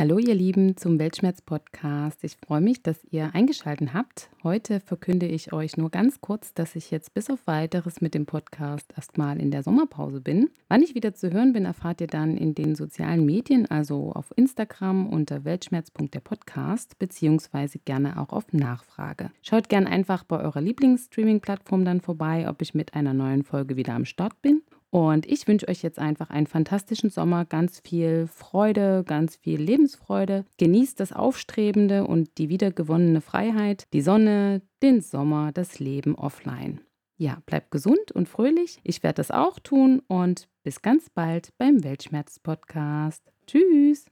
Hallo ihr Lieben zum Weltschmerz-Podcast. Ich freue mich, dass ihr eingeschaltet habt. Heute verkünde ich euch nur ganz kurz, dass ich jetzt bis auf weiteres mit dem Podcast erstmal in der Sommerpause bin. Wann ich wieder zu hören bin, erfahrt ihr dann in den sozialen Medien, also auf Instagram unter weltschmerz.der Podcast, beziehungsweise gerne auch auf Nachfrage. Schaut gerne einfach bei eurer Lieblingsstreaming-Plattform dann vorbei, ob ich mit einer neuen Folge wieder am Start bin. Und ich wünsche euch jetzt einfach einen fantastischen Sommer, ganz viel Freude, ganz viel Lebensfreude. Genießt das Aufstrebende und die wiedergewonnene Freiheit, die Sonne, den Sommer, das Leben offline. Ja, bleibt gesund und fröhlich. Ich werde das auch tun und bis ganz bald beim Weltschmerz-Podcast. Tschüss!